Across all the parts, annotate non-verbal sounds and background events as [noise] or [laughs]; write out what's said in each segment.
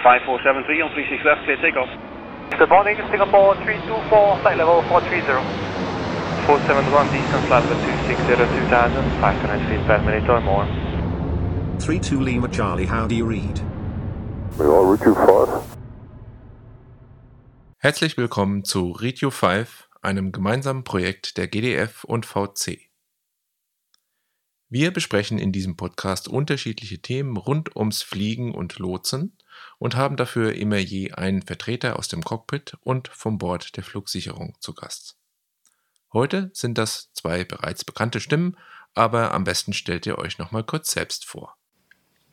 5473 on 36 left, clear takeoff. Good morning, Singapore 324, flight level 430. 471 distance level 260 2000, 500 feet per minute or more. 32 Lima Charlie, how do you read? We are Route 5. Herzlich willkommen zu Retio 5, einem gemeinsamen Projekt der GDF und VC. Wir besprechen in diesem Podcast unterschiedliche Themen rund ums Fliegen und Lotsen und haben dafür immer je einen Vertreter aus dem Cockpit und vom Bord der Flugsicherung zu Gast. Heute sind das zwei bereits bekannte Stimmen, aber am besten stellt ihr euch nochmal kurz selbst vor.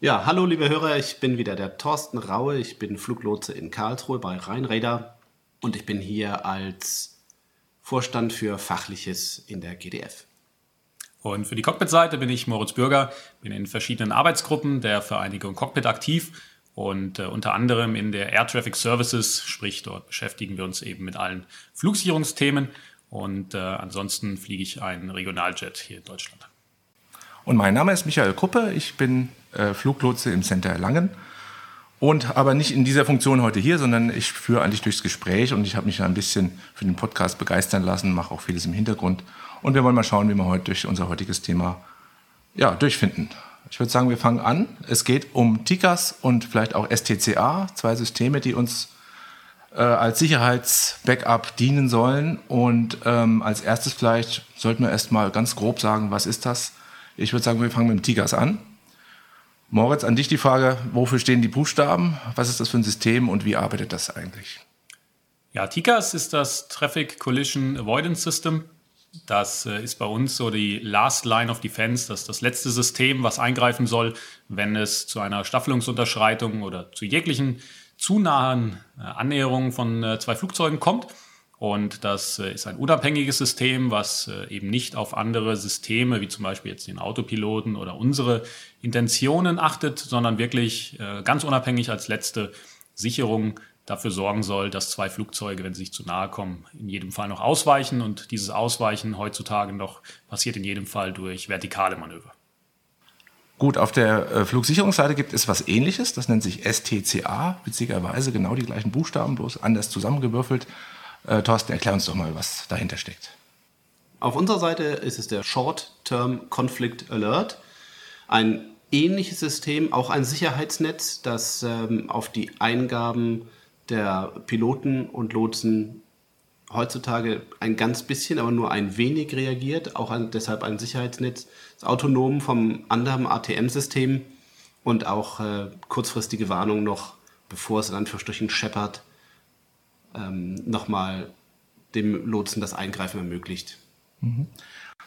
Ja, hallo liebe Hörer, ich bin wieder der Thorsten Raue, ich bin Fluglotse in Karlsruhe bei Rheinräder und ich bin hier als Vorstand für Fachliches in der GDF. Und für die Cockpit-Seite bin ich Moritz Bürger, bin in verschiedenen Arbeitsgruppen der Vereinigung Cockpit aktiv und äh, unter anderem in der Air Traffic Services, sprich dort beschäftigen wir uns eben mit allen Flugsicherungsthemen und äh, ansonsten fliege ich einen Regionaljet hier in Deutschland. Und mein Name ist Michael Kuppe, ich bin äh, Fluglotse im Center Erlangen und aber nicht in dieser Funktion heute hier, sondern ich führe eigentlich durchs Gespräch und ich habe mich ein bisschen für den Podcast begeistern lassen, mache auch vieles im Hintergrund und wir wollen mal schauen, wie wir heute durch unser heutiges Thema ja, durchfinden. Ich würde sagen, wir fangen an. Es geht um TICAS und vielleicht auch STCA, zwei Systeme, die uns äh, als Sicherheitsbackup dienen sollen. Und ähm, als erstes vielleicht sollten wir erstmal ganz grob sagen, was ist das? Ich würde sagen, wir fangen mit dem TICAS an. Moritz, an dich die Frage, wofür stehen die Buchstaben? Was ist das für ein System und wie arbeitet das eigentlich? Ja, TICAS ist das Traffic Collision Avoidance System. Das äh, ist bei uns so die Last Line of Defense, das ist das letzte System, was eingreifen soll, wenn es zu einer Staffelungsunterschreitung oder zu jeglichen zu nahen äh, Annäherungen von äh, zwei Flugzeugen kommt. Und das ist ein unabhängiges System, was eben nicht auf andere Systeme, wie zum Beispiel jetzt den Autopiloten oder unsere Intentionen achtet, sondern wirklich ganz unabhängig als letzte Sicherung dafür sorgen soll, dass zwei Flugzeuge, wenn sie sich zu nahe kommen, in jedem Fall noch ausweichen. Und dieses Ausweichen heutzutage noch passiert in jedem Fall durch vertikale Manöver. Gut, auf der äh, Flugsicherungsseite gibt es was ähnliches, das nennt sich STCA, witzigerweise genau die gleichen Buchstaben, bloß anders zusammengewürfelt. Äh, Thorsten, erklär uns doch mal, was dahinter steckt. Auf unserer Seite ist es der Short-Term Conflict Alert, ein ähnliches System, auch ein Sicherheitsnetz, das ähm, auf die Eingaben der Piloten und Lotsen heutzutage ein ganz bisschen, aber nur ein wenig reagiert, auch ein, deshalb ein Sicherheitsnetz, ist autonom vom anderen ATM-System und auch äh, kurzfristige Warnung noch, bevor es in Anführungsstrichen scheppert, ähm, nochmal dem Lotsen das Eingreifen ermöglicht. Mhm.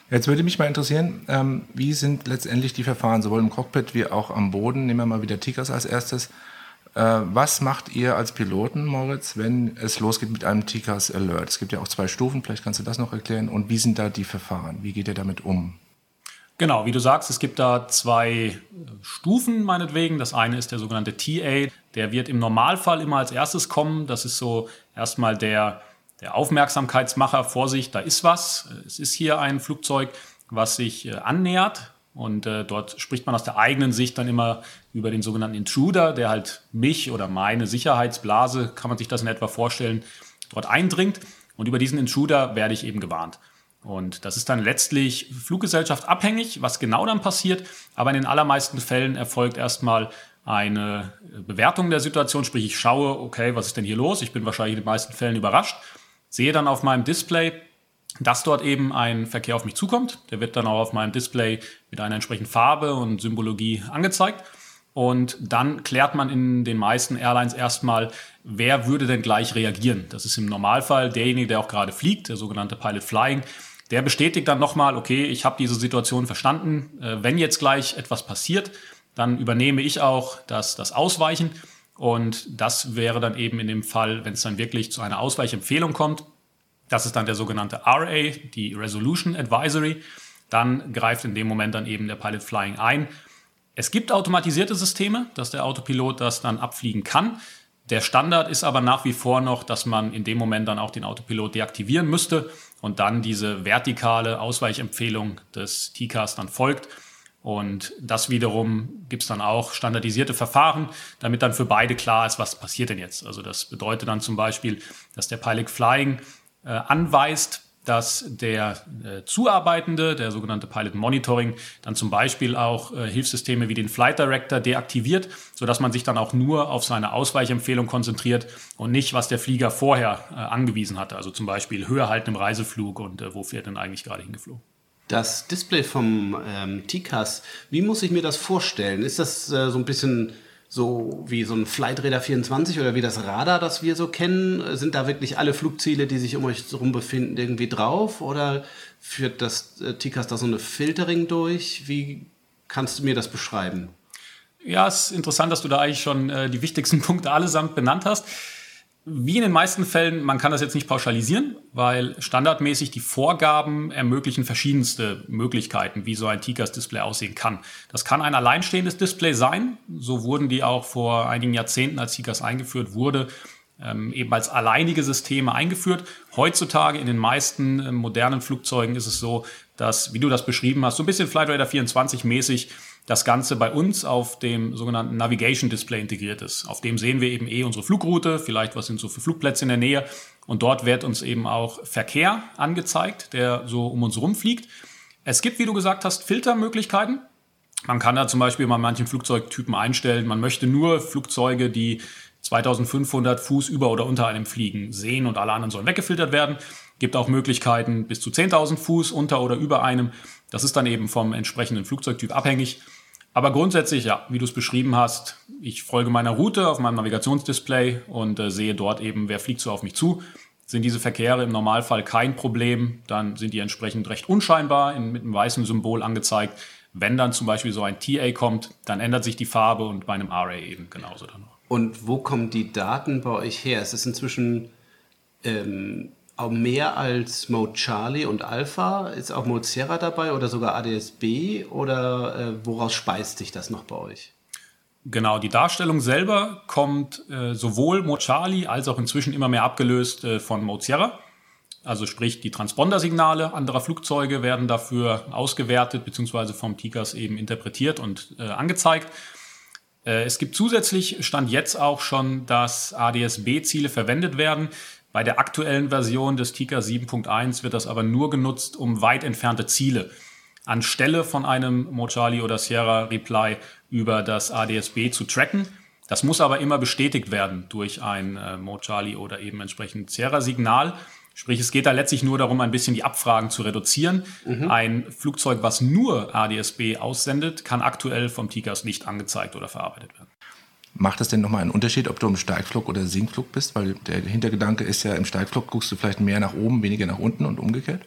Jetzt würde mich mal interessieren, ähm, wie sind letztendlich die Verfahren, sowohl im Cockpit wie auch am Boden? Nehmen wir mal wieder Tickers als erstes. Äh, was macht ihr als Piloten, Moritz, wenn es losgeht mit einem TCAS Alert? Es gibt ja auch zwei Stufen, vielleicht kannst du das noch erklären. Und wie sind da die Verfahren? Wie geht ihr damit um? Genau, wie du sagst, es gibt da zwei Stufen meinetwegen. Das eine ist der sogenannte TA. Der wird im Normalfall immer als erstes kommen. Das ist so erstmal der, der Aufmerksamkeitsmacher. Vorsicht, da ist was. Es ist hier ein Flugzeug, was sich äh, annähert. Und äh, dort spricht man aus der eigenen Sicht dann immer über den sogenannten Intruder, der halt mich oder meine Sicherheitsblase, kann man sich das in etwa vorstellen, dort eindringt. Und über diesen Intruder werde ich eben gewarnt. Und das ist dann letztlich Fluggesellschaft abhängig, was genau dann passiert. Aber in den allermeisten Fällen erfolgt erstmal eine Bewertung der Situation, sprich ich schaue, okay, was ist denn hier los? Ich bin wahrscheinlich in den meisten Fällen überrascht, sehe dann auf meinem Display, dass dort eben ein Verkehr auf mich zukommt. Der wird dann auch auf meinem Display mit einer entsprechenden Farbe und Symbologie angezeigt. Und dann klärt man in den meisten Airlines erstmal, wer würde denn gleich reagieren. Das ist im Normalfall derjenige, der auch gerade fliegt, der sogenannte Pilot Flying. Der bestätigt dann nochmal, okay, ich habe diese Situation verstanden. Äh, wenn jetzt gleich etwas passiert, dann übernehme ich auch das, das Ausweichen. Und das wäre dann eben in dem Fall, wenn es dann wirklich zu einer Ausweichempfehlung kommt, das ist dann der sogenannte RA, die Resolution Advisory. Dann greift in dem Moment dann eben der Pilot Flying ein. Es gibt automatisierte Systeme, dass der Autopilot das dann abfliegen kann. Der Standard ist aber nach wie vor noch, dass man in dem Moment dann auch den Autopilot deaktivieren müsste und dann diese vertikale Ausweichempfehlung des TCAS dann folgt. Und das wiederum gibt es dann auch standardisierte Verfahren, damit dann für beide klar ist, was passiert denn jetzt. Also das bedeutet dann zum Beispiel, dass der Pilot Flying äh, anweist, dass der äh, Zuarbeitende, der sogenannte Pilot Monitoring, dann zum Beispiel auch äh, Hilfssysteme wie den Flight Director deaktiviert, sodass man sich dann auch nur auf seine Ausweichempfehlung konzentriert und nicht, was der Flieger vorher äh, angewiesen hatte. Also zum Beispiel höher halten im Reiseflug und äh, wo fährt denn eigentlich gerade hingeflogen. Das Display vom ähm, TCAS, wie muss ich mir das vorstellen? Ist das äh, so ein bisschen so wie so ein Flightradar 24 oder wie das Radar, das wir so kennen? Sind da wirklich alle Flugziele, die sich um euch herum befinden, irgendwie drauf? Oder führt das äh, TICAS da so eine Filtering durch? Wie kannst du mir das beschreiben? Ja, es ist interessant, dass du da eigentlich schon äh, die wichtigsten [laughs] Punkte allesamt benannt hast. Wie in den meisten Fällen, man kann das jetzt nicht pauschalisieren, weil standardmäßig die Vorgaben ermöglichen verschiedenste Möglichkeiten, wie so ein TICAS-Display aussehen kann. Das kann ein alleinstehendes Display sein. So wurden die auch vor einigen Jahrzehnten, als TICAS eingeführt wurde, ähm, eben als alleinige Systeme eingeführt. Heutzutage in den meisten äh, modernen Flugzeugen ist es so, dass, wie du das beschrieben hast, so ein bisschen Flight Radar 24 mäßig das Ganze bei uns auf dem sogenannten Navigation Display integriert ist. Auf dem sehen wir eben eh unsere Flugroute, vielleicht was sind so für Flugplätze in der Nähe. Und dort wird uns eben auch Verkehr angezeigt, der so um uns rumfliegt. Es gibt, wie du gesagt hast, Filtermöglichkeiten. Man kann da zum Beispiel bei manchen Flugzeugtypen einstellen, man möchte nur Flugzeuge, die 2500 Fuß über oder unter einem fliegen, sehen und alle anderen sollen weggefiltert werden. Gibt auch Möglichkeiten bis zu 10.000 Fuß unter oder über einem. Das ist dann eben vom entsprechenden Flugzeugtyp abhängig. Aber grundsätzlich, ja, wie du es beschrieben hast, ich folge meiner Route auf meinem Navigationsdisplay und äh, sehe dort eben, wer fliegt so auf mich zu. Sind diese Verkehre im Normalfall kein Problem, dann sind die entsprechend recht unscheinbar in, mit einem weißen Symbol angezeigt. Wenn dann zum Beispiel so ein TA kommt, dann ändert sich die Farbe und bei einem RA eben genauso dann noch. Und wo kommen die Daten bei euch her? Es ist inzwischen ähm, auch mehr als Mode Charlie und Alpha? Ist auch Mode Sierra dabei oder sogar ADS-B? Oder äh, woraus speist sich das noch bei euch? Genau, die Darstellung selber kommt äh, sowohl Mode Charlie als auch inzwischen immer mehr abgelöst äh, von Mode Sierra. Also sprich, die Transpondersignale anderer Flugzeuge werden dafür ausgewertet bzw. vom TICAS eben interpretiert und äh, angezeigt. Äh, es gibt zusätzlich, stand jetzt auch schon, dass ADS-B-Ziele verwendet werden, bei der aktuellen Version des Tika 7.1 wird das aber nur genutzt, um weit entfernte Ziele anstelle von einem Mojali oder Sierra Reply über das ADSB zu tracken. Das muss aber immer bestätigt werden durch ein äh, Mojali oder eben entsprechend Sierra-Signal. Sprich, es geht da letztlich nur darum, ein bisschen die Abfragen zu reduzieren. Mhm. Ein Flugzeug, was nur ADSB aussendet, kann aktuell vom TICAS nicht angezeigt oder verarbeitet werden. Macht das denn nochmal einen Unterschied, ob du im Steigflug oder Sinkflug bist? Weil der Hintergedanke ist ja, im Steigflug guckst du vielleicht mehr nach oben, weniger nach unten und umgekehrt?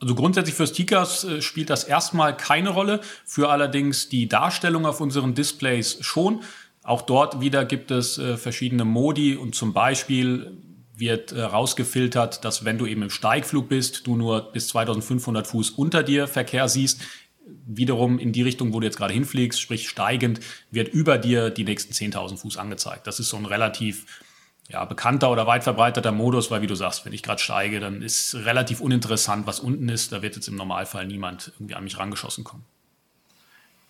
Also grundsätzlich fürs TICAS äh, spielt das erstmal keine Rolle, für allerdings die Darstellung auf unseren Displays schon. Auch dort wieder gibt es äh, verschiedene Modi und zum Beispiel wird äh, rausgefiltert, dass wenn du eben im Steigflug bist, du nur bis 2500 Fuß unter dir Verkehr siehst wiederum in die Richtung, wo du jetzt gerade hinfliegst, sprich steigend, wird über dir die nächsten 10.000 Fuß angezeigt. Das ist so ein relativ ja, bekannter oder weit verbreiteter Modus, weil wie du sagst, wenn ich gerade steige, dann ist relativ uninteressant, was unten ist. Da wird jetzt im Normalfall niemand irgendwie an mich rangeschossen kommen.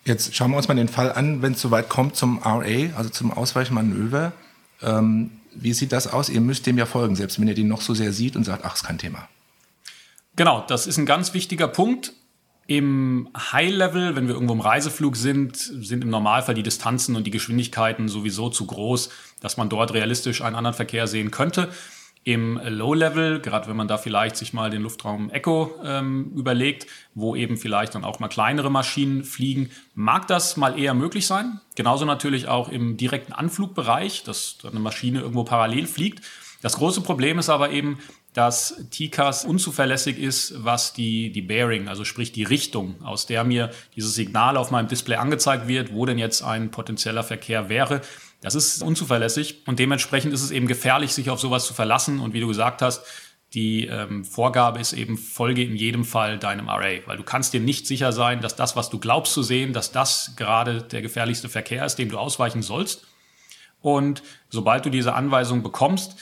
Jetzt schauen wir uns mal den Fall an, wenn es soweit kommt zum RA, also zum Ausweichmanöver. Ähm, wie sieht das aus? Ihr müsst dem ja folgen, selbst wenn ihr den noch so sehr sieht und sagt, ach, ist kein Thema. Genau, das ist ein ganz wichtiger Punkt. Im High-Level, wenn wir irgendwo im Reiseflug sind, sind im Normalfall die Distanzen und die Geschwindigkeiten sowieso zu groß, dass man dort realistisch einen anderen Verkehr sehen könnte. Im Low-Level, gerade wenn man da vielleicht sich mal den Luftraum Echo ähm, überlegt, wo eben vielleicht dann auch mal kleinere Maschinen fliegen, mag das mal eher möglich sein. Genauso natürlich auch im direkten Anflugbereich, dass eine Maschine irgendwo parallel fliegt. Das große Problem ist aber eben, dass TCAS unzuverlässig ist, was die, die Bearing, also sprich die Richtung, aus der mir dieses Signal auf meinem Display angezeigt wird, wo denn jetzt ein potenzieller Verkehr wäre. Das ist unzuverlässig und dementsprechend ist es eben gefährlich, sich auf sowas zu verlassen. Und wie du gesagt hast, die ähm, Vorgabe ist eben, folge in jedem Fall deinem Array, weil du kannst dir nicht sicher sein, dass das, was du glaubst zu sehen, dass das gerade der gefährlichste Verkehr ist, dem du ausweichen sollst. Und sobald du diese Anweisung bekommst,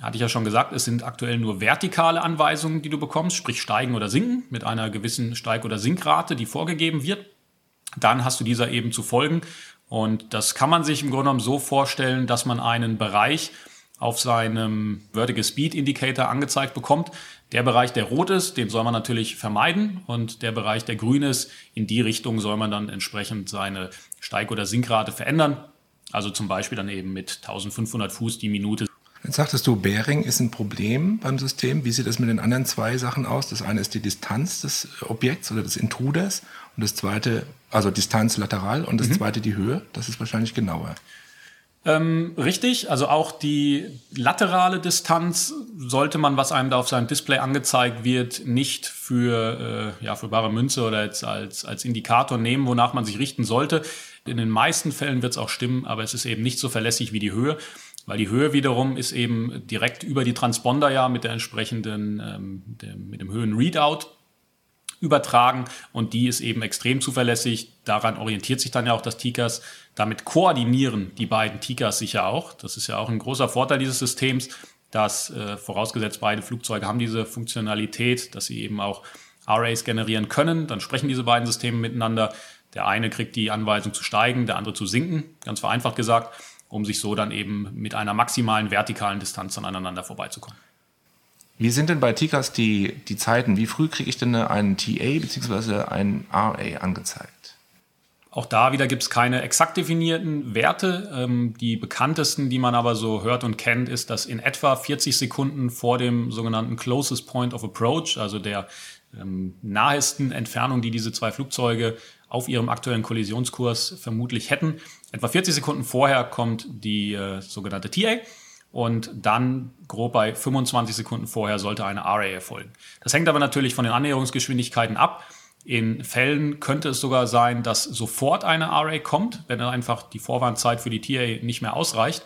hatte ich ja schon gesagt, es sind aktuell nur vertikale Anweisungen, die du bekommst, sprich steigen oder sinken mit einer gewissen Steig- oder Sinkrate, die vorgegeben wird. dann hast du dieser eben zu folgen. Und das kann man sich im Grunde genommen so vorstellen, dass man einen Bereich auf seinem Vertical Speed Indicator angezeigt bekommt. Der Bereich, der rot ist, den soll man natürlich vermeiden und der Bereich, der grün ist, in die Richtung soll man dann entsprechend seine Steig- oder Sinkrate verändern. Also zum Beispiel dann eben mit 1500 Fuß die Minute. Jetzt sagtest du, Bearing ist ein Problem beim System. Wie sieht das mit den anderen zwei Sachen aus? Das eine ist die Distanz des Objekts oder des Intruders und das zweite, also Distanz lateral und das mhm. zweite die Höhe. Das ist wahrscheinlich genauer. Ähm, richtig, also auch die laterale Distanz sollte man, was einem da auf seinem Display angezeigt wird, nicht für, äh, ja, für bare Münze oder jetzt als, als Indikator nehmen, wonach man sich richten sollte. In den meisten Fällen wird es auch stimmen, aber es ist eben nicht so verlässlich wie die Höhe, weil die Höhe wiederum ist eben direkt über die Transponder ja mit der entsprechenden, ähm, dem, mit dem Höhen-Readout übertragen und die ist eben extrem zuverlässig. Daran orientiert sich dann ja auch das TICAS. Damit koordinieren die beiden TICAS sich ja auch. Das ist ja auch ein großer Vorteil dieses Systems, dass äh, vorausgesetzt beide Flugzeuge haben diese Funktionalität, dass sie eben auch Arrays generieren können. Dann sprechen diese beiden Systeme miteinander. Der eine kriegt die Anweisung zu steigen, der andere zu sinken, ganz vereinfacht gesagt, um sich so dann eben mit einer maximalen vertikalen Distanz aneinander vorbeizukommen. Wie sind denn bei TICAS die, die Zeiten? Wie früh kriege ich denn einen TA bzw. einen RA angezeigt? Auch da wieder gibt es keine exakt definierten Werte. Ähm, die bekanntesten, die man aber so hört und kennt, ist, dass in etwa 40 Sekunden vor dem sogenannten Closest Point of Approach, also der ähm, nahesten Entfernung, die diese zwei Flugzeuge auf ihrem aktuellen Kollisionskurs vermutlich hätten, etwa 40 Sekunden vorher kommt die äh, sogenannte TA und dann grob bei 25 Sekunden vorher sollte eine RA erfolgen. Das hängt aber natürlich von den Annäherungsgeschwindigkeiten ab. In Fällen könnte es sogar sein, dass sofort eine RA kommt, wenn einfach die Vorwarnzeit für die TA nicht mehr ausreicht.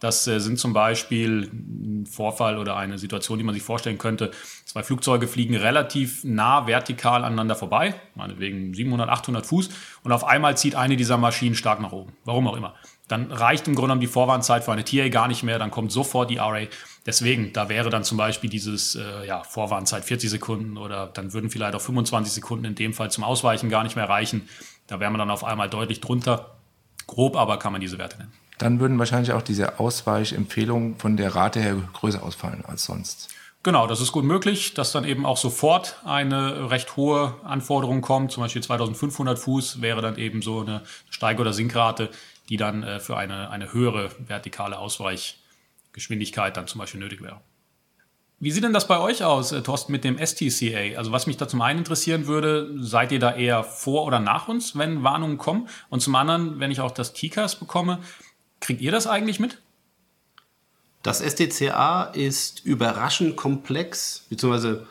Das äh, sind zum Beispiel ein Vorfall oder eine Situation, die man sich vorstellen könnte. Zwei Flugzeuge fliegen relativ nah vertikal aneinander vorbei, meinetwegen 700, 800 Fuß, und auf einmal zieht eine dieser Maschinen stark nach oben. Warum auch immer dann reicht im Grunde genommen die Vorwarnzeit für eine TA gar nicht mehr, dann kommt sofort die RA. Deswegen, da wäre dann zum Beispiel dieses äh, ja, Vorwarnzeit 40 Sekunden oder dann würden vielleicht auch 25 Sekunden in dem Fall zum Ausweichen gar nicht mehr reichen. Da wäre man dann auf einmal deutlich drunter. Grob aber kann man diese Werte nennen. Dann würden wahrscheinlich auch diese Ausweichempfehlungen von der Rate her größer ausfallen als sonst. Genau, das ist gut möglich, dass dann eben auch sofort eine recht hohe Anforderung kommt. Zum Beispiel 2500 Fuß wäre dann eben so eine Steig- oder Sinkrate, die dann äh, für eine, eine höhere vertikale Ausweichgeschwindigkeit dann zum Beispiel nötig wäre. Wie sieht denn das bei euch aus, äh, Thorsten, mit dem STCA? Also was mich da zum einen interessieren würde, seid ihr da eher vor oder nach uns, wenn Warnungen kommen? Und zum anderen, wenn ich auch das TICAS bekomme, kriegt ihr das eigentlich mit? Das STCA ist überraschend komplex, beziehungsweise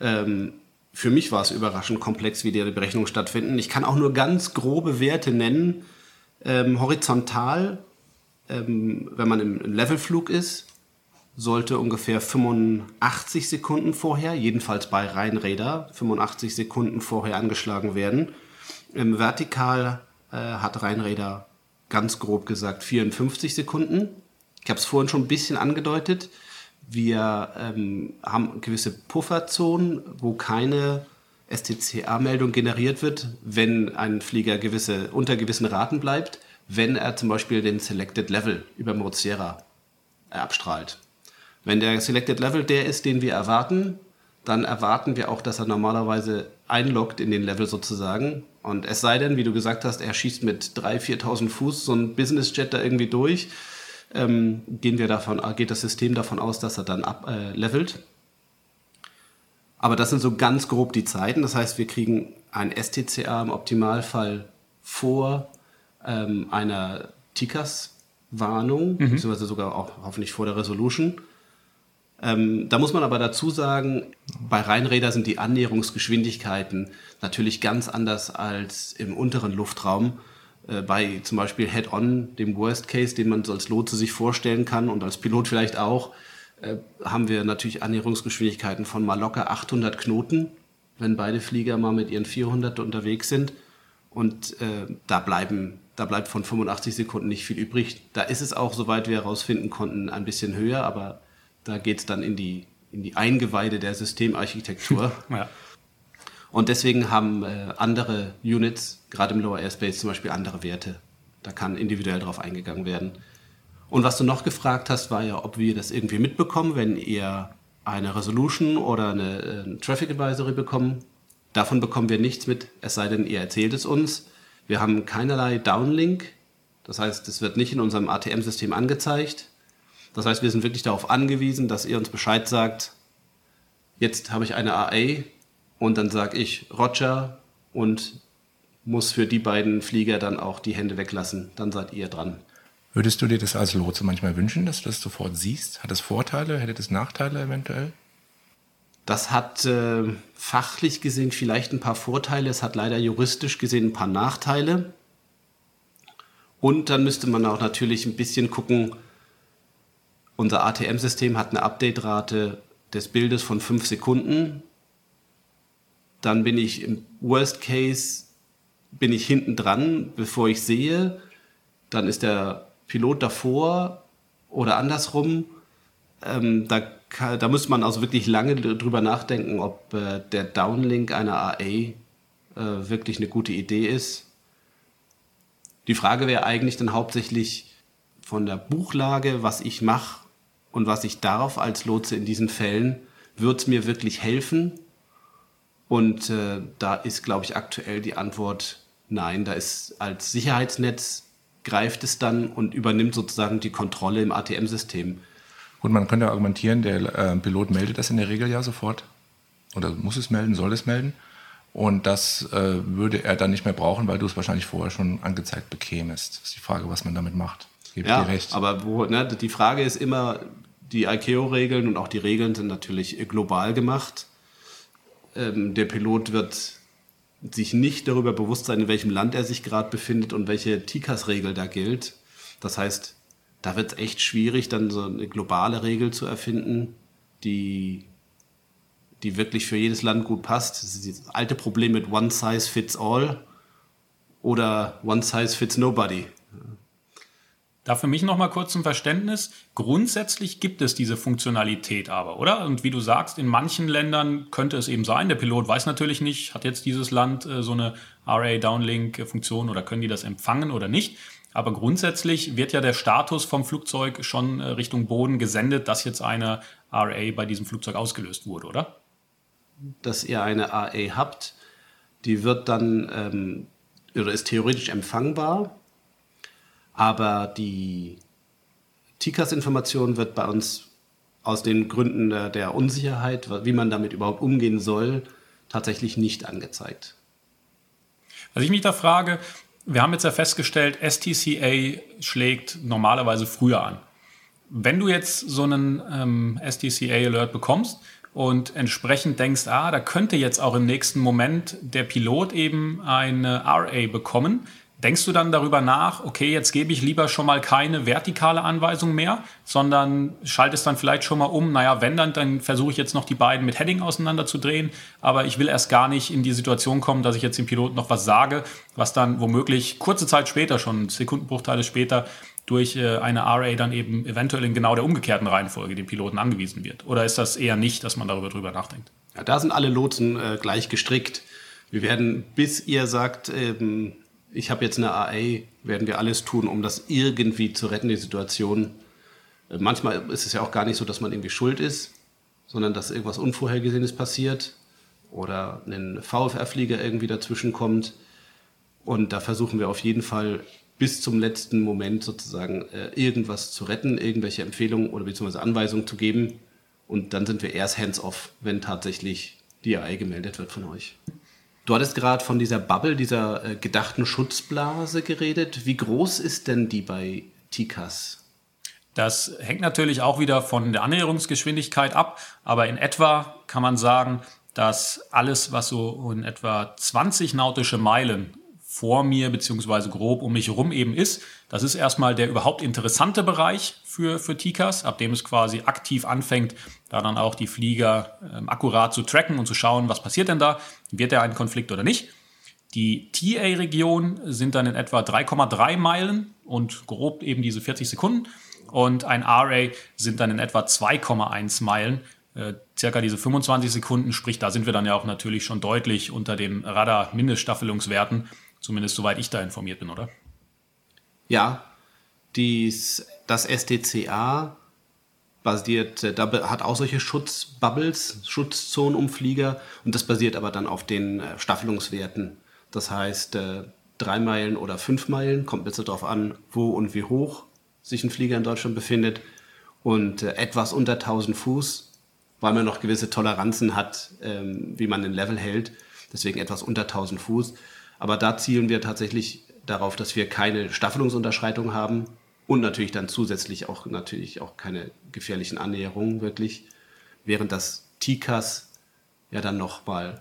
ähm, für mich war es überraschend komplex, wie die Berechnungen stattfinden. Ich kann auch nur ganz grobe Werte nennen, ähm, horizontal, ähm, wenn man im Levelflug ist, sollte ungefähr 85 Sekunden vorher, jedenfalls bei Rheinräder, 85 Sekunden vorher angeschlagen werden. Ähm, vertikal äh, hat Rheinräder ganz grob gesagt 54 Sekunden. Ich habe es vorhin schon ein bisschen angedeutet. Wir ähm, haben gewisse Pufferzonen, wo keine STCA-Meldung generiert wird, wenn ein Flieger gewisse, unter gewissen Raten bleibt, wenn er zum Beispiel den Selected Level über Mozilla abstrahlt. Wenn der Selected Level der ist, den wir erwarten, dann erwarten wir auch, dass er normalerweise einloggt in den Level sozusagen. Und es sei denn, wie du gesagt hast, er schießt mit 3.000, 4.000 Fuß so ein Business-Jet da irgendwie durch, ähm, gehen wir davon, geht das System davon aus, dass er dann ablevelt. Äh, aber das sind so ganz grob die Zeiten. Das heißt, wir kriegen ein STCA im Optimalfall vor ähm, einer TICAS-Warnung, mhm. beziehungsweise sogar auch hoffentlich vor der Resolution. Ähm, da muss man aber dazu sagen, bei Rheinräder sind die Annäherungsgeschwindigkeiten natürlich ganz anders als im unteren Luftraum. Äh, bei zum Beispiel Head-On, dem Worst Case, den man als Lotse sich vorstellen kann und als Pilot vielleicht auch, äh, haben wir natürlich Annäherungsgeschwindigkeiten von mal locker 800 Knoten, wenn beide Flieger mal mit ihren 400 unterwegs sind. Und äh, da, bleiben, da bleibt von 85 Sekunden nicht viel übrig. Da ist es auch, soweit wir herausfinden konnten, ein bisschen höher, aber da geht es dann in die, in die Eingeweide der Systemarchitektur. [laughs] ja. Und deswegen haben äh, andere Units, gerade im Lower Airspace zum Beispiel, andere Werte. Da kann individuell drauf eingegangen werden. Und was du noch gefragt hast, war ja, ob wir das irgendwie mitbekommen, wenn ihr eine Resolution oder eine äh, Traffic Advisory bekommen. Davon bekommen wir nichts mit, es sei denn, ihr erzählt es uns. Wir haben keinerlei Downlink. Das heißt, es wird nicht in unserem ATM-System angezeigt. Das heißt, wir sind wirklich darauf angewiesen, dass ihr uns Bescheid sagt, jetzt habe ich eine AA und dann sage ich Roger und muss für die beiden Flieger dann auch die Hände weglassen. Dann seid ihr dran. Würdest du dir das als Lotse manchmal wünschen, dass du das sofort siehst? Hat das Vorteile? Hätte das Nachteile eventuell? Das hat äh, fachlich gesehen vielleicht ein paar Vorteile, es hat leider juristisch gesehen ein paar Nachteile. Und dann müsste man auch natürlich ein bisschen gucken, unser ATM-System hat eine Update-Rate des Bildes von 5 Sekunden. Dann bin ich im Worst Case, bin ich hinten dran, bevor ich sehe. Dann ist der Pilot davor oder andersrum. Ähm, da, da muss man also wirklich lange drüber nachdenken, ob äh, der Downlink einer AA äh, wirklich eine gute Idee ist. Die Frage wäre eigentlich dann hauptsächlich von der Buchlage, was ich mache und was ich darf als Lotse in diesen Fällen, wird es mir wirklich helfen? Und äh, da ist, glaube ich, aktuell die Antwort nein. Da ist als Sicherheitsnetz greift es dann und übernimmt sozusagen die Kontrolle im ATM-System. Gut, man könnte argumentieren, der äh, Pilot meldet das in der Regel ja sofort. Oder muss es melden, soll es melden. Und das äh, würde er dann nicht mehr brauchen, weil du es wahrscheinlich vorher schon angezeigt bekämest. Das ist die Frage, was man damit macht. Gebe ja, dir recht. aber wo, ne, die Frage ist immer, die ICAO-Regeln und auch die Regeln sind natürlich global gemacht. Ähm, der Pilot wird sich nicht darüber bewusst sein, in welchem Land er sich gerade befindet und welche TICAS-Regel da gilt. Das heißt, da wird es echt schwierig, dann so eine globale Regel zu erfinden, die, die wirklich für jedes Land gut passt. Das ist das alte Problem mit One Size Fits All oder One Size Fits Nobody. Da für mich nochmal kurz zum Verständnis. Grundsätzlich gibt es diese Funktionalität aber, oder? Und wie du sagst, in manchen Ländern könnte es eben sein, der Pilot weiß natürlich nicht, hat jetzt dieses Land äh, so eine RA-Downlink-Funktion oder können die das empfangen oder nicht. Aber grundsätzlich wird ja der Status vom Flugzeug schon äh, Richtung Boden gesendet, dass jetzt eine RA bei diesem Flugzeug ausgelöst wurde, oder? Dass ihr eine RA habt, die wird dann ähm, oder ist theoretisch empfangbar aber die TICAS-Information wird bei uns aus den Gründen der, der, Unsicherheit, wie man damit überhaupt umgehen soll, tatsächlich nicht angezeigt. Was ich mich da frage, wir haben jetzt ja festgestellt, STCA schlägt normalerweise früher an. Wenn du jetzt so einen ähm, STCA-Alert bekommst und entsprechend denkst, ah, da könnte jetzt auch im nächsten Moment der Pilot eben eine RA bekommen, Denkst du dann darüber nach, okay, jetzt gebe ich lieber schon mal keine vertikale Anweisung mehr, sondern schaltest dann vielleicht schon mal um, naja, wenn dann, dann versuche ich jetzt noch die beiden mit Heading auseinanderzudrehen, aber ich will erst gar nicht in die Situation kommen, dass ich jetzt dem Piloten noch was sage, was dann womöglich kurze Zeit später, schon Sekundenbruchteile später, durch äh, eine RA dann eben eventuell in genau der umgekehrten Reihenfolge dem Piloten angewiesen wird? Oder ist das eher nicht, dass man darüber drüber nachdenkt? Ja, da sind alle Lotsen äh, gleich gestrickt. Wir werden, bis ihr sagt, ähm, ich habe jetzt eine AA, werden wir alles tun, um das irgendwie zu retten, die Situation. Äh, manchmal ist es ja auch gar nicht so, dass man irgendwie schuld ist, sondern dass irgendwas Unvorhergesehenes passiert oder ein VFR-Flieger irgendwie dazwischen kommt. Und da versuchen wir auf jeden Fall bis zum letzten Moment sozusagen äh, irgendwas zu retten, irgendwelche Empfehlungen oder beziehungsweise Anweisungen zu geben. Und dann sind wir erst hands-off, wenn tatsächlich die AI gemeldet wird von euch. Du hattest gerade von dieser Bubble, dieser äh, gedachten Schutzblase geredet. Wie groß ist denn die bei TICAS? Das hängt natürlich auch wieder von der Annäherungsgeschwindigkeit ab, aber in etwa kann man sagen, dass alles, was so in etwa 20 nautische Meilen vor mir beziehungsweise grob um mich herum eben ist. Das ist erstmal der überhaupt interessante Bereich für, für TICAS, ab dem es quasi aktiv anfängt, da dann auch die Flieger ähm, akkurat zu tracken und zu schauen, was passiert denn da, wird er ein Konflikt oder nicht. Die TA-Region sind dann in etwa 3,3 Meilen und grob eben diese 40 Sekunden und ein RA sind dann in etwa 2,1 Meilen äh, circa diese 25 Sekunden, sprich, da sind wir dann ja auch natürlich schon deutlich unter den Radar-Mindeststaffelungswerten, zumindest soweit ich da informiert bin, oder? Ja, dies, das STCA basiert, äh, da hat auch solche Schutzbubbles, Schutzzonenumflieger und das basiert aber dann auf den äh, Staffelungswerten. Das heißt, äh, drei Meilen oder fünf Meilen, kommt jetzt darauf an, wo und wie hoch sich ein Flieger in Deutschland befindet und etwas unter 1000 Fuß, weil man noch gewisse Toleranzen hat, ähm, wie man den Level hält, deswegen etwas unter 1000 Fuß. Aber da zielen wir tatsächlich darauf, dass wir keine Staffelungsunterschreitung haben und natürlich dann zusätzlich auch natürlich auch keine gefährlichen Annäherungen wirklich, während das TICAS ja dann noch mal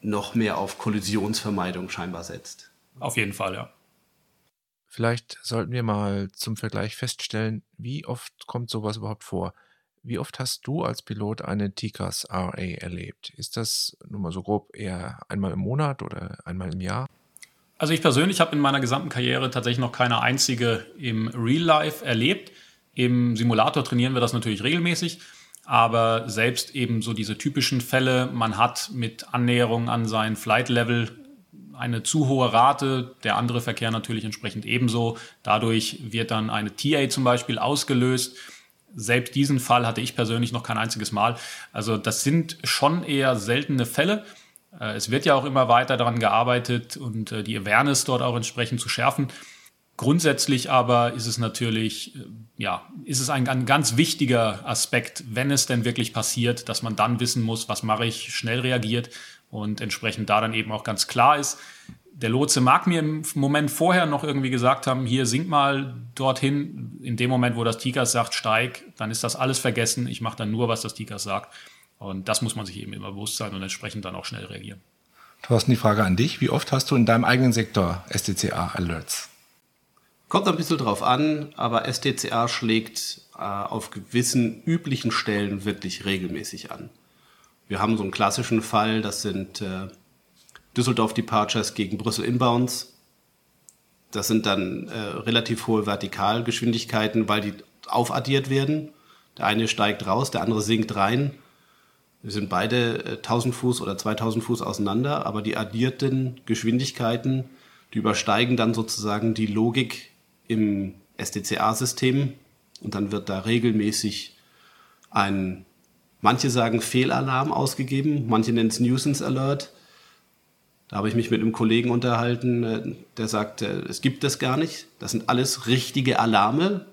noch mehr auf Kollisionsvermeidung scheinbar setzt. Auf jeden Fall, ja. Vielleicht sollten wir mal zum Vergleich feststellen, wie oft kommt sowas überhaupt vor? Wie oft hast du als Pilot eine TICAS RA erlebt? Ist das nun mal so grob eher einmal im Monat oder einmal im Jahr? Also ich persönlich habe in meiner gesamten Karriere tatsächlich noch keine einzige im Real Life erlebt. Im Simulator trainieren wir das natürlich regelmäßig, aber selbst eben so diese typischen Fälle, man hat mit Annäherung an sein Flight Level eine zu hohe Rate, der andere Verkehr natürlich entsprechend ebenso. Dadurch wird dann eine TA zum Beispiel ausgelöst. Selbst diesen Fall hatte ich persönlich noch kein einziges Mal. Also das sind schon eher seltene Fälle. Äh, es wird ja auch immer weiter daran gearbeitet und äh, die Awareness dort auch entsprechend zu schärfen. Grundsätzlich aber ist es natürlich, äh, ja, ist es ein, ein, ganz wichtiger Aspekt, wenn es denn wirklich passiert, dass man dann wissen muss, was mache ich, schnell reagiert und entsprechend da dann eben auch ganz klar ist. Der Lotse mag mir im Moment vorher noch irgendwie gesagt haben, hier sink mal dorthin. In dem Moment, wo das Tikas sagt, steig, dann ist das alles vergessen. Ich mache dann nur, was das Tikas sagt. Und das muss man sich eben immer bewusst sein und entsprechend dann auch schnell reagieren. Thorsten, die Frage an dich. Wie oft hast du in deinem eigenen Sektor STCA-Alerts? Kommt ein bisschen drauf an, aber STCA schlägt äh, auf gewissen üblichen Stellen wirklich regelmäßig an. Wir haben so einen klassischen Fall, das sind äh, Düsseldorf Departures gegen Brüssel Inbounds. Das sind dann äh, relativ hohe Vertikalgeschwindigkeiten, weil die aufaddiert werden. Der eine steigt raus, der andere sinkt rein. Wir sind beide äh, 1000 Fuß oder 2000 Fuß auseinander, aber die addierten Geschwindigkeiten, die übersteigen dann sozusagen die Logik im SDCA-System und dann wird da regelmäßig ein, manche sagen Fehlalarm ausgegeben, manche nennen es Nuisance Alert. Da habe ich mich mit einem Kollegen unterhalten, äh, der sagte, es gibt das gar nicht. Das sind alles richtige Alarme,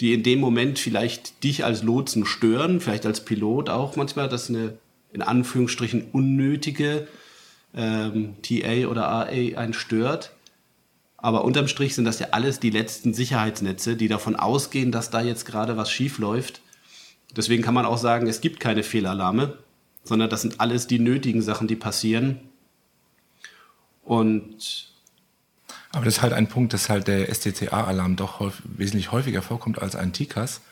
die in dem Moment vielleicht dich als Lotsen stören, vielleicht als Pilot auch manchmal, dass eine in Anführungsstrichen unnötige ähm, TA oder RA einen stört. Aber unterm Strich sind das ja alles die letzten Sicherheitsnetze, die davon ausgehen, dass da jetzt gerade was schief läuft. Deswegen kann man auch sagen, es gibt keine Fehlalarme, sondern das sind alles die nötigen Sachen, die passieren. Und aber das ist halt ein Punkt, dass halt der STCA-Alarm doch häufig, wesentlich häufiger vorkommt als ein TICAS.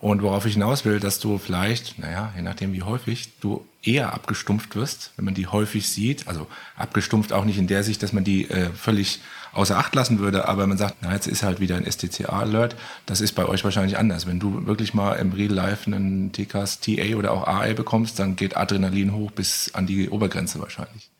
Und worauf ich hinaus will, dass du vielleicht, naja, je nachdem wie häufig, du eher abgestumpft wirst, wenn man die häufig sieht. Also abgestumpft auch nicht in der Sicht, dass man die äh, völlig außer Acht lassen würde, aber man sagt, na, jetzt ist halt wieder ein STCA-Alert. Das ist bei euch wahrscheinlich anders. Wenn du wirklich mal im Real Life einen TCAS, TA oder auch AA bekommst, dann geht Adrenalin hoch bis an die Obergrenze wahrscheinlich.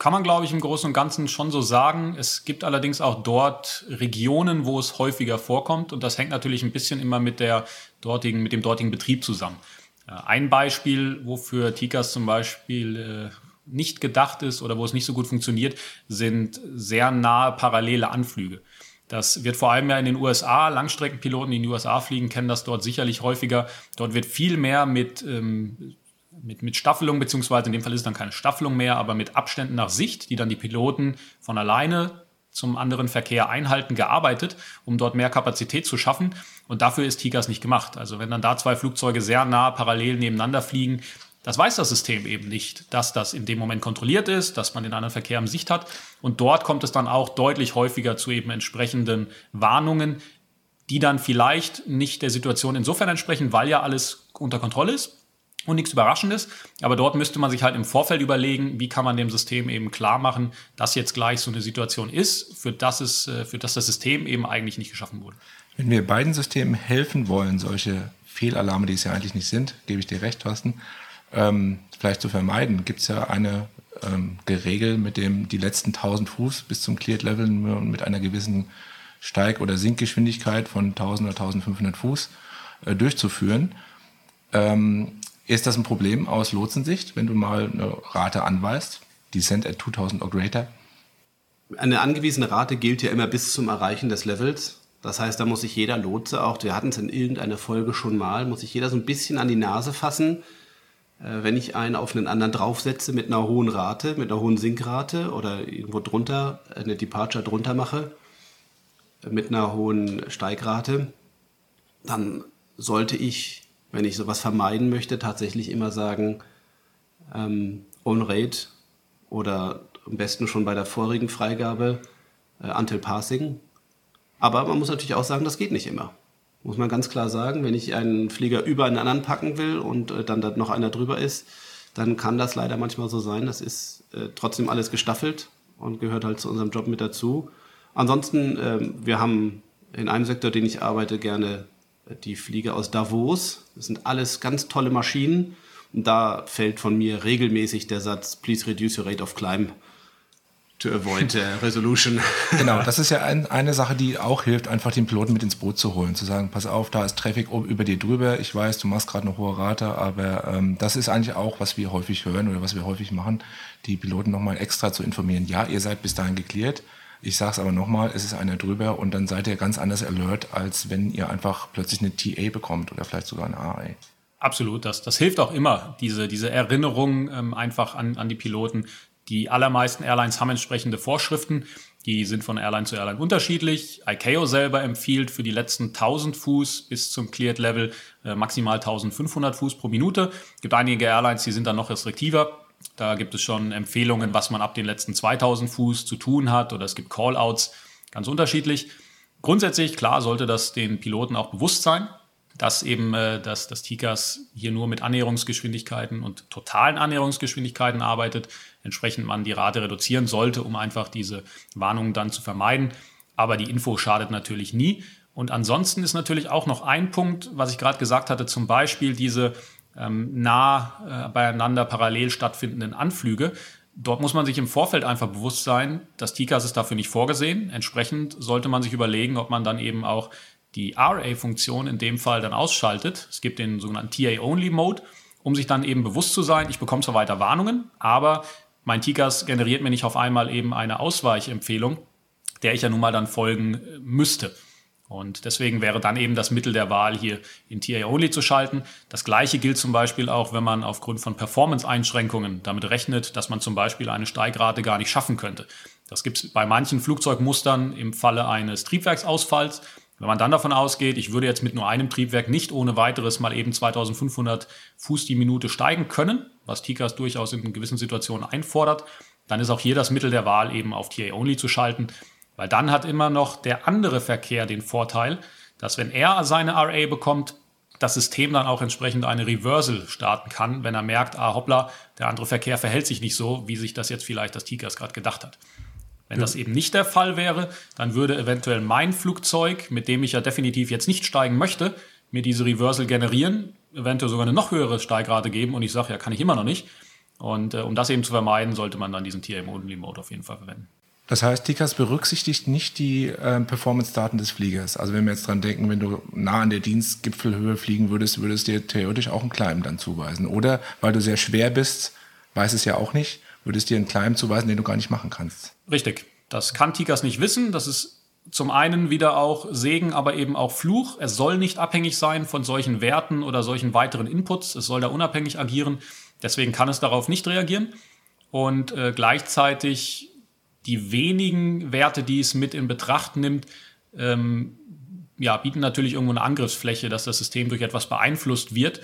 Kann man, glaube ich, im Großen und Ganzen schon so sagen. Es gibt allerdings auch dort Regionen, wo es häufiger vorkommt. Und das hängt natürlich ein bisschen immer mit, der dortigen, mit dem dortigen Betrieb zusammen. Ein Beispiel, wofür Tikas zum Beispiel äh, nicht gedacht ist oder wo es nicht so gut funktioniert, sind sehr nahe parallele Anflüge. Das wird vor allem ja in den USA, Langstreckenpiloten, die in den USA fliegen, kennen das dort sicherlich häufiger. Dort wird viel mehr mit ähm, mit, mit Staffelung, beziehungsweise in dem Fall ist es dann keine Staffelung mehr, aber mit Abständen nach Sicht, die dann die Piloten von alleine zum anderen Verkehr einhalten, gearbeitet, um dort mehr Kapazität zu schaffen. Und dafür ist TIGAS nicht gemacht. Also wenn dann da zwei Flugzeuge sehr nah parallel nebeneinander fliegen, das weiß das System eben nicht, dass das in dem Moment kontrolliert ist, dass man den anderen Verkehr im Sicht hat. Und dort kommt es dann auch deutlich häufiger zu eben entsprechenden Warnungen, die dann vielleicht nicht der Situation insofern entsprechen, weil ja alles unter Kontrolle ist, und nichts Überraschendes. Aber dort müsste man sich halt im Vorfeld überlegen, wie kann man dem System eben klar machen, dass jetzt gleich so eine Situation ist, für das, es, äh, für das das System eben eigentlich nicht geschaffen wurde. Wenn wir beiden Systemen helfen wollen, solche Fehlalarme, die es ja eigentlich nicht sind, gebe ich dir recht, Thorsten, ähm, vielleicht zu vermeiden, gibt es ja eine ähm, Regel, mit dem die letzten 1000 Fuß bis zum Cleared Level mit einer gewissen Steig- oder Sinkgeschwindigkeit von 1000 oder 1500 Fuß äh, durchzuführen. Ähm, ist das ein Problem aus Lotsensicht, wenn du mal eine Rate anweist, Descent at 2000 or greater? Eine angewiesene Rate gilt ja immer bis zum Erreichen des Levels. Das heißt, da muss sich jeder Lotse, auch wir hatten es in irgendeiner Folge schon mal, muss sich jeder so ein bisschen an die Nase fassen, äh, wenn ich einen auf einen anderen draufsetze mit einer hohen Rate, mit einer hohen Sinkrate oder irgendwo drunter, eine Departure drunter mache, äh, mit einer hohen Steigrate, dann sollte ich wenn ich sowas vermeiden möchte, tatsächlich immer sagen, ähm, On-Rate oder am besten schon bei der vorigen Freigabe äh, Until Passing. Aber man muss natürlich auch sagen, das geht nicht immer. Muss man ganz klar sagen, wenn ich einen Flieger über einen anderen packen will und äh, dann da noch einer drüber ist, dann kann das leider manchmal so sein. Das ist äh, trotzdem alles gestaffelt und gehört halt zu unserem Job mit dazu. Ansonsten, äh, wir haben in einem Sektor, den ich arbeite, gerne die Flieger aus Davos. Das sind alles ganz tolle Maschinen. Und da fällt von mir regelmäßig der Satz, please reduce your rate of climb to avoid uh, [laughs] resolution. [laughs] genau, das ist ja ein, eine Sache, die auch hilft, einfach den Piloten mit ins Boot zu holen, zu sagen, pass auf, da ist Traffic über dir drüber. Ich weiß, du machst gerade eine hohe Rate, aber ähm, das ist eigentlich auch, was wir häufig hören oder was wir häufig machen, die Piloten nochmal extra zu informieren. Ja, ihr seid bis dahin geklärt. Ich sage es aber nochmal, es ist einer drüber und dann seid ihr ganz anders alert, als wenn ihr einfach plötzlich eine TA bekommt oder vielleicht sogar eine AA. Absolut, das, das hilft auch immer, diese, diese Erinnerung ähm, einfach an, an die Piloten. Die allermeisten Airlines haben entsprechende Vorschriften. Die sind von Airline zu Airline unterschiedlich. ICAO selber empfiehlt für die letzten 1000 Fuß bis zum Cleared Level äh, maximal 1500 Fuß pro Minute. Es gibt einige Airlines, die sind dann noch restriktiver. Da gibt es schon Empfehlungen, was man ab den letzten 2000 Fuß zu tun hat oder es gibt Callouts, ganz unterschiedlich. Grundsätzlich, klar, sollte das den Piloten auch bewusst sein, dass eben äh, dass das TICAS hier nur mit Annäherungsgeschwindigkeiten und totalen Annäherungsgeschwindigkeiten arbeitet, entsprechend man die Rate reduzieren sollte, um einfach diese Warnungen dann zu vermeiden. Aber die Info schadet natürlich nie. Und ansonsten ist natürlich auch noch ein Punkt, was ich gerade gesagt hatte, zum Beispiel diese nah äh, beieinander parallel stattfindenden Anflüge. Dort muss man sich im Vorfeld einfach bewusst sein, das TCAS ist dafür nicht vorgesehen. Entsprechend sollte man sich überlegen, ob man dann eben auch die RA-Funktion in dem Fall dann ausschaltet. Es gibt den sogenannten TA-Only-Mode, um sich dann eben bewusst zu sein, ich bekomme zwar weiter Warnungen, aber mein TCAS generiert mir nicht auf einmal eben eine Ausweichempfehlung, der ich ja nun mal dann folgen äh, müsste. Und deswegen wäre dann eben das Mittel der Wahl, hier in TA-Only zu schalten. Das gleiche gilt zum Beispiel auch, wenn man aufgrund von Performance-Einschränkungen damit rechnet, dass man zum Beispiel eine Steigrate gar nicht schaffen könnte. Das gibt es bei manchen Flugzeugmustern im Falle eines Triebwerksausfalls. Wenn man dann davon ausgeht, ich würde jetzt mit nur einem Triebwerk nicht ohne weiteres mal eben 2500 Fuß die Minute steigen können, was TICAS durchaus in gewissen Situationen einfordert, dann ist auch hier das Mittel der Wahl eben auf TA-Only zu schalten. Weil dann hat immer noch der andere Verkehr den Vorteil, dass wenn er seine RA bekommt, das System dann auch entsprechend eine Reversal starten kann, wenn er merkt, ah hoppla, der andere Verkehr verhält sich nicht so, wie sich das jetzt vielleicht das TICAS gerade gedacht hat. Wenn ja. das eben nicht der Fall wäre, dann würde eventuell mein Flugzeug, mit dem ich ja definitiv jetzt nicht steigen möchte, mir diese Reversal generieren, eventuell sogar eine noch höhere Steigrate geben und ich sage, ja, kann ich immer noch nicht. Und äh, um das eben zu vermeiden, sollte man dann diesen TM-Only-Mode auf jeden Fall verwenden. Das heißt, TICAS berücksichtigt nicht die äh, Performance-Daten des Fliegers. Also wenn wir jetzt dran denken, wenn du nah an der Dienstgipfelhöhe fliegen würdest, würdest du dir theoretisch auch einen Climb dann zuweisen. Oder weil du sehr schwer bist, weiß es ja auch nicht, würdest dir einen Climb zuweisen, den du gar nicht machen kannst. Richtig. Das kann TICAS nicht wissen. Das ist zum einen wieder auch Segen, aber eben auch Fluch. Es soll nicht abhängig sein von solchen Werten oder solchen weiteren Inputs. Es soll da unabhängig agieren. Deswegen kann es darauf nicht reagieren. Und äh, gleichzeitig die wenigen Werte, die es mit in Betracht nimmt, ähm, ja, bieten natürlich irgendwo eine Angriffsfläche, dass das System durch etwas beeinflusst wird.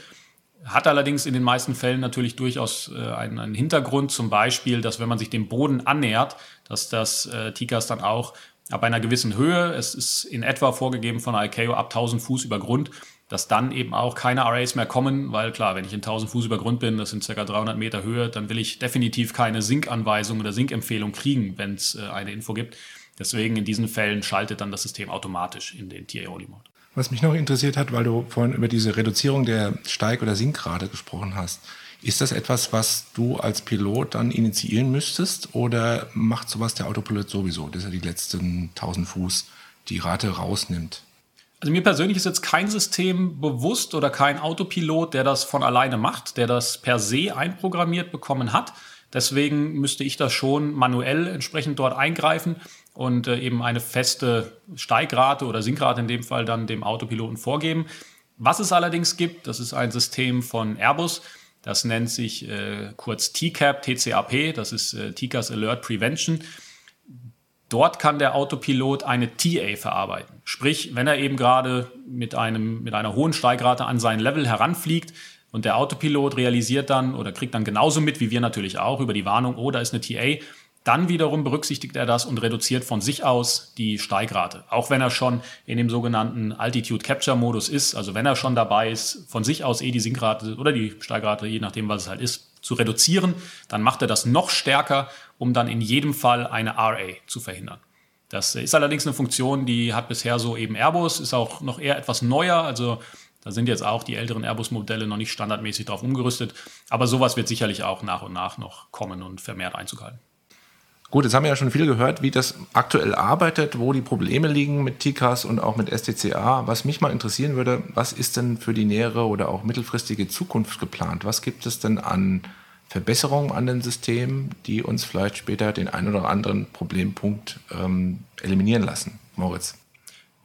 Hat allerdings in den meisten Fällen natürlich durchaus äh, einen, einen, Hintergrund, zum Beispiel, dass wenn man sich dem Boden annähert, dass das äh, TICAS dann auch ab einer gewissen Höhe, es ist in etwa vorgegeben von ICAO ab 1000 Fuß über Grund, dass dann eben auch keine RAs mehr kommen, weil klar, wenn ich in 1000 Fuß über Grund bin, das sind ca. 300 Meter Höhe, dann will ich definitiv keine Sinkanweisung oder Sinkempfehlung kriegen, wenn es äh, eine Info gibt. Deswegen in diesen Fällen schaltet dann das System automatisch in den TA-Only-Mode. Was mich noch interessiert hat, weil du vorhin über diese Reduzierung der Steig- oder Sinkrate gesprochen hast. Ist das etwas, was du als Pilot dann initiieren müsstest oder macht sowas der Autopilot sowieso, dass er die letzten 1000 Fuß die Rate rausnimmt? Also mir persönlich ist jetzt kein System bewusst oder kein Autopilot, der das von alleine macht, der das per se einprogrammiert bekommen hat. Deswegen müsste ich das schon manuell entsprechend dort eingreifen und äh, eben eine feste Steigrate oder Sinkrate in dem Fall dann dem Autopiloten vorgeben. Was es allerdings gibt, das ist ein System von Airbus, das nennt sich äh, kurz TCAP, TCAP, das ist äh, TCAS Alert Prevention. Dort kann der Autopilot eine TA verarbeiten. Sprich, wenn er eben gerade mit, mit einer hohen Steigrate an sein Level heranfliegt und der Autopilot realisiert dann oder kriegt dann genauso mit wie wir natürlich auch über die Warnung, oh, da ist eine TA, dann wiederum berücksichtigt er das und reduziert von sich aus die Steigrate. Auch wenn er schon in dem sogenannten Altitude Capture Modus ist, also wenn er schon dabei ist, von sich aus eh die Sinkrate oder die Steigrate, je nachdem was es halt ist, zu reduzieren, dann macht er das noch stärker, um dann in jedem Fall eine RA zu verhindern. Das ist allerdings eine Funktion, die hat bisher so eben Airbus, ist auch noch eher etwas neuer, also da sind jetzt auch die älteren Airbus-Modelle noch nicht standardmäßig drauf umgerüstet, aber sowas wird sicherlich auch nach und nach noch kommen und vermehrt Einzug halten. Gut, jetzt haben wir ja schon viel gehört, wie das aktuell arbeitet, wo die Probleme liegen mit TICAS und auch mit STCA. Was mich mal interessieren würde, was ist denn für die nähere oder auch mittelfristige Zukunft geplant? Was gibt es denn an Verbesserungen an den Systemen, die uns vielleicht später den einen oder anderen Problempunkt ähm, eliminieren lassen? Moritz.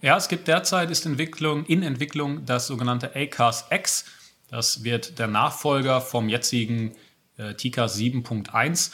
Ja, es gibt derzeit ist Entwicklung, in Entwicklung das sogenannte ACAS X. Das wird der Nachfolger vom jetzigen äh, TICAS 7.1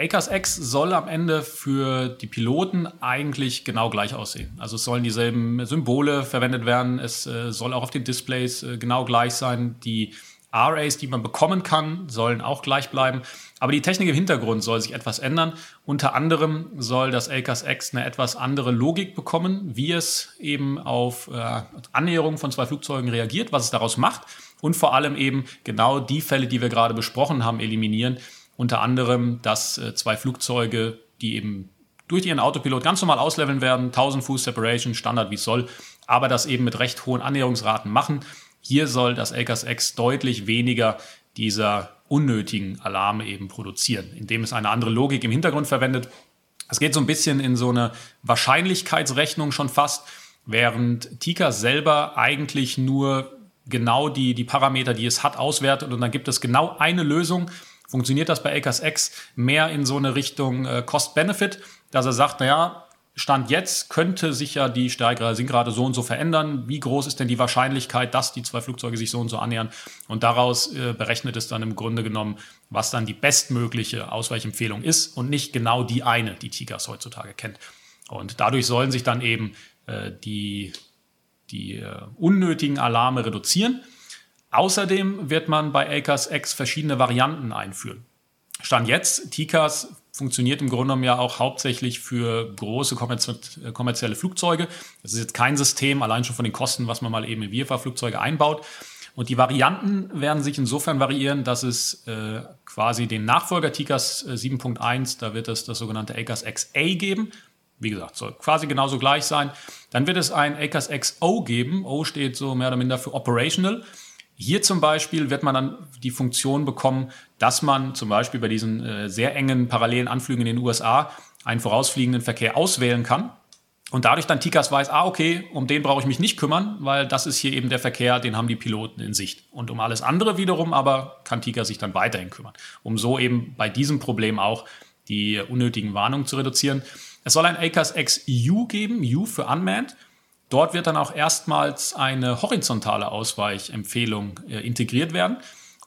ACAS X soll am Ende für die Piloten eigentlich genau gleich aussehen. Also es sollen dieselben Symbole verwendet werden, es äh, soll auch auf den Displays äh, genau gleich sein. Die RAs, die man bekommen kann, sollen auch gleich bleiben. Aber die Technik im Hintergrund soll sich etwas ändern. Unter anderem soll das ACAS X eine etwas andere Logik bekommen, wie es eben auf äh, Annäherung von zwei Flugzeugen reagiert, was es daraus macht und vor allem eben genau die Fälle, die wir gerade besprochen haben, eliminieren, unter anderem, dass äh, zwei Flugzeuge, die eben durch ihren Autopilot ganz normal ausleveln werden, 1000 Fuß Separation, Standard wie es soll, aber das eben mit recht hohen Annäherungsraten machen. Hier soll das ACAS X deutlich weniger dieser unnötigen Alarme eben produzieren, indem es eine andere Logik im Hintergrund verwendet. Es geht so ein bisschen in so eine Wahrscheinlichkeitsrechnung schon fast, während Tika selber eigentlich nur genau die, die Parameter, die es hat, auswertet und dann gibt es genau eine Lösung, funktioniert das bei ACAS X mehr in so eine Richtung äh, Cost-Benefit, dass er sagt, naja, Stand jetzt könnte sich ja die Steigerung sind gerade so und so verändern. Wie groß ist denn die Wahrscheinlichkeit, dass die zwei Flugzeuge sich so und so annähern? Und daraus äh, berechnet es dann im Grunde genommen, was dann die bestmögliche Ausweichempfehlung ist und nicht genau die eine, die TIGAS heutzutage kennt. Und dadurch sollen sich dann eben äh, die, die äh, unnötigen Alarme reduzieren. Außerdem wird man bei ACAS X verschiedene Varianten einführen. Stand jetzt, TICAS funktioniert im Grunde genommen ja auch hauptsächlich für große kommerzielle Flugzeuge. Das ist jetzt kein System, allein schon von den Kosten, was man mal eben in VFA-Flugzeuge einbaut. Und die Varianten werden sich insofern variieren, dass es äh, quasi den Nachfolger TICAS 7.1, äh, da wird es das sogenannte ACAS XA geben. Wie gesagt, soll quasi genauso gleich sein. Dann wird es ein ACAS XO geben. O steht so mehr oder minder für Operational. Hier zum Beispiel wird man dann die Funktion bekommen, dass man zum Beispiel bei diesen äh, sehr engen parallelen Anflügen in den USA einen vorausfliegenden Verkehr auswählen kann. Und dadurch dann TICAS weiß, ah, okay, um den brauche ich mich nicht kümmern, weil das ist hier eben der Verkehr, den haben die Piloten in Sicht. Und um alles andere wiederum aber kann TICAS sich dann weiterhin kümmern, um so eben bei diesem Problem auch die unnötigen Warnungen zu reduzieren. Es soll ein ACAS XU geben, U für Unmanned. Dort wird dann auch erstmals eine horizontale Ausweichempfehlung äh, integriert werden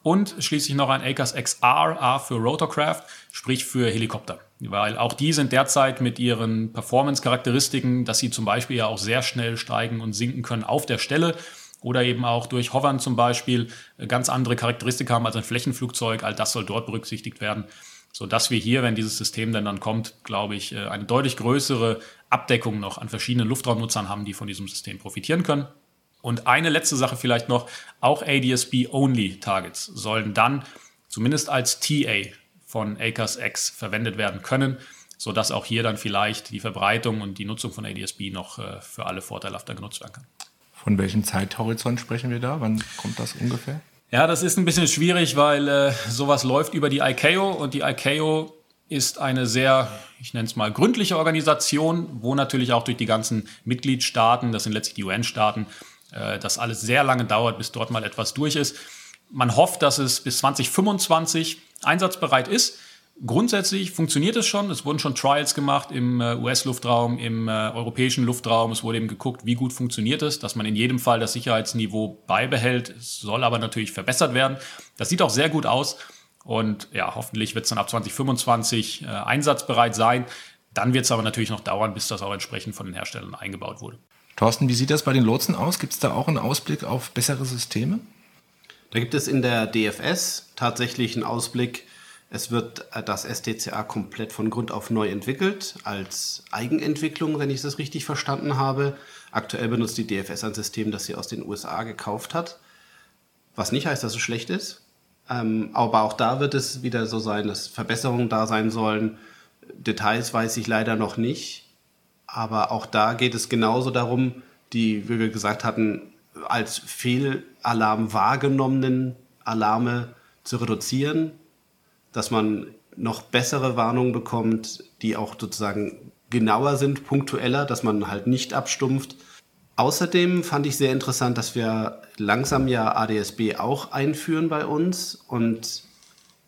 und schließlich noch ein ACAS XR, A für Rotorcraft, sprich für Helikopter. Weil auch die sind derzeit mit ihren Performance-Charakteristiken, dass sie zum Beispiel ja auch sehr schnell steigen und sinken können auf der Stelle oder eben auch durch Hovern zum Beispiel äh, ganz andere Charakteristika haben als ein Flächenflugzeug. All das soll dort berücksichtigt werden. Sodass wir hier, wenn dieses System denn dann kommt, glaube ich, äh, eine deutlich größere Abdeckung noch an verschiedenen Luftraumnutzern haben, die von diesem System profitieren können. Und eine letzte Sache vielleicht noch, auch ADS-B-Only-Targets sollen dann zumindest als TA von ACAS X verwendet werden können, sodass auch hier dann vielleicht die Verbreitung und die Nutzung von ADS-B noch äh, für alle vorteilhafter genutzt werden kann. Von welchem Zeithorizont sprechen wir da? Wann kommt das ungefähr? Ja, das ist ein bisschen schwierig, weil äh, sowas läuft über die ICAO und die ICAO ist eine sehr, ich nenne es mal, gründliche Organisation, wo natürlich auch durch die ganzen Mitgliedstaaten, das sind letztlich die UN-Staaten, äh, das alles sehr lange dauert, bis dort mal etwas durch ist. Man hofft, dass es bis 2025 einsatzbereit ist. Grundsätzlich funktioniert es schon. Es wurden schon Trials gemacht im äh, US-Luftraum, im äh, europäischen Luftraum. Es wurde eben geguckt, wie gut funktioniert es, dass man in jedem Fall das Sicherheitsniveau beibehält. Es soll aber natürlich verbessert werden. Das sieht auch sehr gut aus. Und ja, hoffentlich wird es dann ab 2025 äh, einsatzbereit sein. Dann wird es aber natürlich noch dauern, bis das auch entsprechend von den Herstellern eingebaut wurde. Thorsten, wie sieht das bei den Lotsen aus? Gibt es da auch einen Ausblick auf bessere Systeme? Da gibt es in der DFS tatsächlich einen Ausblick es wird äh, das STCA komplett von Grund auf neu entwickelt, als Eigenentwicklung, wenn ich das richtig verstanden habe. Aktuell benutzt die DFS ein System, das sie aus den USA gekauft hat, was nicht heißt, dass es schlecht ist. Ähm, aber auch da wird es wieder so sein, dass Verbesserungen da sein sollen. Details weiß ich leider noch nicht. Aber auch da geht es genauso darum, die, wie wir gesagt hatten, als Fehlalarm wahrgenommenen Alarme zu reduzieren dass man noch bessere Warnungen bekommt, die auch sozusagen genauer sind, punktueller, dass man halt nicht abstumpft. Außerdem fand ich sehr interessant, dass wir langsam ja ADSB auch einführen bei uns. Und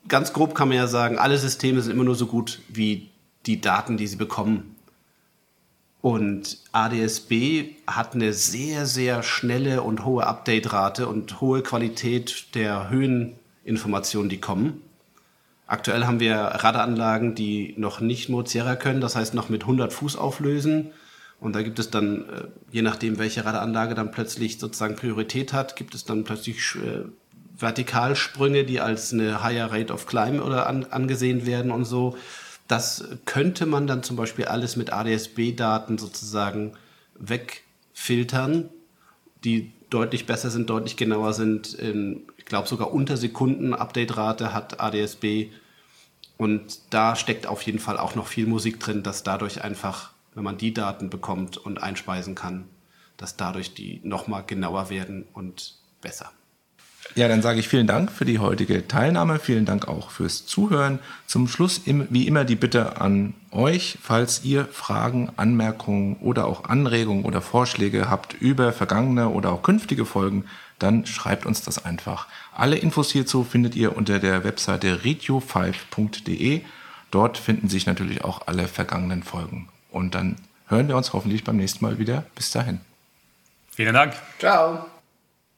ganz grob kann man ja sagen, alle Systeme sind immer nur so gut wie die Daten, die sie bekommen. Und ADSB hat eine sehr, sehr schnelle und hohe Update-Rate und hohe Qualität der Höheninformationen, die kommen. Aktuell haben wir Radaranlagen, die noch nicht Mozilla können, das heißt noch mit 100 Fuß auflösen. Und da gibt es dann, äh, je nachdem, welche Radaranlage dann plötzlich sozusagen Priorität hat, gibt es dann plötzlich äh, Vertikalsprünge, die als eine Higher Rate of Climb oder an, angesehen werden und so. Das könnte man dann zum Beispiel alles mit ADS-B-Daten sozusagen wegfiltern, die deutlich besser sind, deutlich genauer sind. In, ich glaube sogar unter Sekunden Update-Rate hat ADSB. Und da steckt auf jeden Fall auch noch viel Musik drin, dass dadurch einfach, wenn man die Daten bekommt und einspeisen kann, dass dadurch die nochmal genauer werden und besser. Ja, dann sage ich vielen Dank für die heutige Teilnahme. Vielen Dank auch fürs Zuhören. Zum Schluss wie immer die Bitte an euch, falls ihr Fragen, Anmerkungen oder auch Anregungen oder Vorschläge habt über vergangene oder auch künftige Folgen, dann schreibt uns das einfach. Alle Infos hierzu findet ihr unter der Webseite radio5.de. Dort finden sich natürlich auch alle vergangenen Folgen. Und dann hören wir uns hoffentlich beim nächsten Mal wieder. Bis dahin. Vielen Dank. Ciao.